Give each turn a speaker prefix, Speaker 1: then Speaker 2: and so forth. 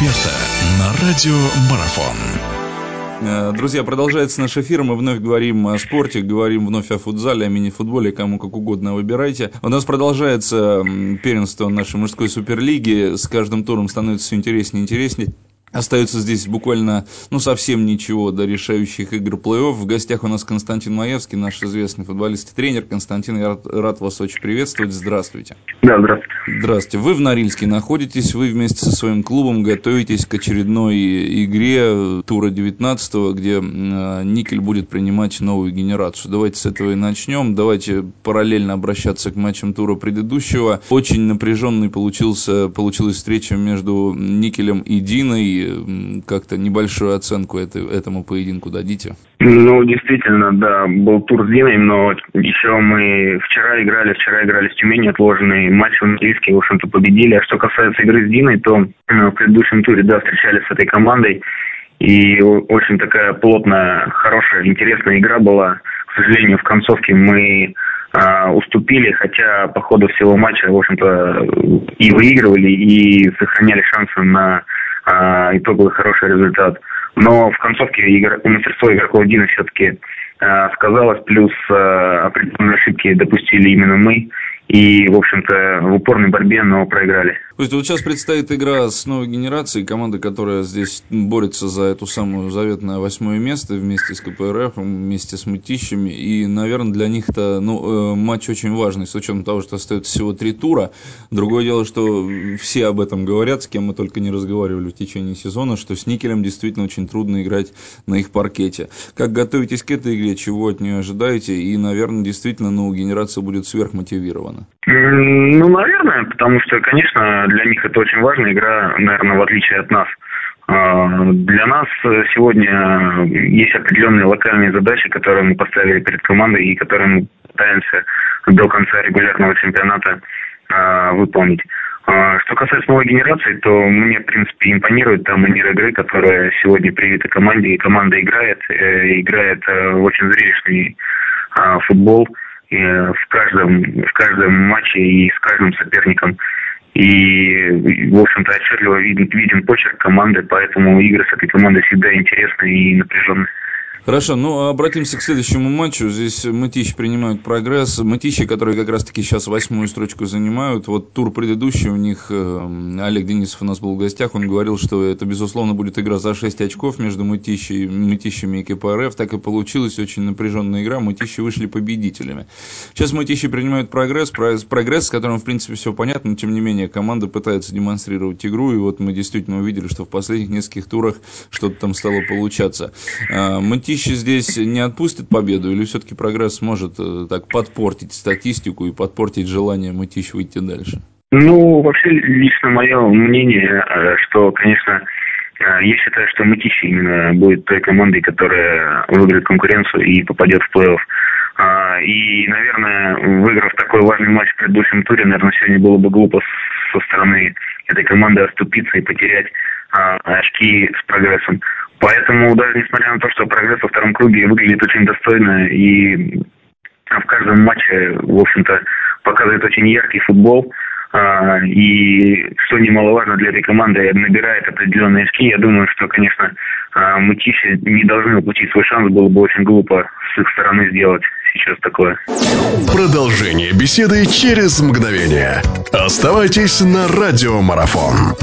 Speaker 1: эксперта на радио Марафон.
Speaker 2: Э, друзья, продолжается наш эфир. Мы вновь говорим о спорте, говорим вновь о футзале, о мини-футболе, кому как угодно выбирайте. У нас продолжается первенство нашей мужской суперлиги. С каждым туром становится все интереснее и интереснее. Остается здесь буквально, ну, совсем ничего до решающих игр плей-офф. В гостях у нас Константин Маевский, наш известный футболист и тренер. Константин, я рад, рад вас очень приветствовать. Здравствуйте.
Speaker 3: Да, здравствуйте.
Speaker 2: Здравствуйте. Вы в Норильске находитесь, вы вместе со своим клубом готовитесь к очередной игре тура 19 где Никель будет принимать новую генерацию. Давайте с этого и начнем. Давайте параллельно обращаться к матчам тура предыдущего. Очень напряженный получился, получилась встреча между Никелем и Диной как-то небольшую оценку это, этому поединку дадите?
Speaker 3: Ну, действительно, да, был тур Диной, но еще мы вчера играли, вчера играли с Тюменью, отложенный матч в английский, в общем-то, победили. А что касается игры с Диной, то ну, в предыдущем туре, да, встречались с этой командой, и очень такая плотная, хорошая, интересная игра была. К сожалению, в концовке мы а, уступили, хотя по ходу всего матча, в общем-то, и выигрывали, и сохраняли шансы на а, итоговый хороший результат. Но в концовке игр... мастерство игроков Дина все-таки а, сказалось, плюс а, определенные ошибки допустили именно мы и, в общем-то, в упорной борьбе, но проиграли.
Speaker 2: То есть вот сейчас предстоит игра с новой генерацией, команда, которая здесь борется за эту самую заветное восьмое место вместе с КПРФ, вместе с Мытищами, и, наверное, для них это ну, э, матч очень важный, с учетом того, что остается всего три тура. Другое дело, что все об этом говорят, с кем мы только не разговаривали в течение сезона, что с Никелем действительно очень трудно играть на их паркете. Как готовитесь к этой игре, чего от нее ожидаете, и, наверное, действительно, ну, генерация будет сверхмотивирована?
Speaker 3: Ну, наверное, потому что, конечно, для них это очень важная игра, наверное, в отличие от нас. А, для нас сегодня есть определенные локальные задачи, которые мы поставили перед командой и которые мы пытаемся до конца регулярного чемпионата а, выполнить. А, что касается новой генерации, то мне, в принципе, импонирует та манера игры, которая сегодня привита команде, и команда играет, э, играет э, в очень зрелищный футбол в каждом, в каждом матче и с каждым соперником. И, в общем-то, отчетливо виден, виден почерк команды, поэтому игры с этой командой всегда интересны и напряженные.
Speaker 2: Хорошо, ну обратимся к следующему матчу. Здесь Мытищи принимают прогресс. Мытищи, которые как раз-таки сейчас восьмую строчку занимают. Вот тур предыдущий у них, э, Олег Денисов у нас был в гостях, он говорил, что это, безусловно, будет игра за 6 очков между Мытищи, Мытищами и КПРФ. Так и получилась очень напряженная игра. Мытищи вышли победителями. Сейчас Мытищи принимают прогресс, прогресс, с которым, в принципе, все понятно, но, тем не менее, команда пытается демонстрировать игру, и вот мы действительно увидели, что в последних нескольких турах что-то там стало получаться. А, Мытищи Мытищи здесь не отпустит победу, или все-таки прогресс может э, так подпортить статистику и подпортить желание Мытищ выйти дальше?
Speaker 3: Ну, вообще, лично мое мнение, э, что, конечно, э, я считаю, что Мытищи именно будет той командой, которая выиграет конкуренцию и попадет в плей-офф. А, и, наверное, выиграв такой важный матч в предыдущем туре, наверное, сегодня было бы глупо со стороны этой команды оступиться и потерять а, очки с прогрессом. Поэтому даже несмотря на то, что прогресс во втором круге выглядит очень достойно и в каждом матче, в общем-то, показывает очень яркий футбол, а, и что немаловажно для этой команды, набирает определенные очки. Я думаю, что, конечно, а, Мытищи не должны упустить свой шанс. Было бы очень глупо с их стороны сделать сейчас такое.
Speaker 1: Продолжение беседы через мгновение. Оставайтесь на радиомарафон.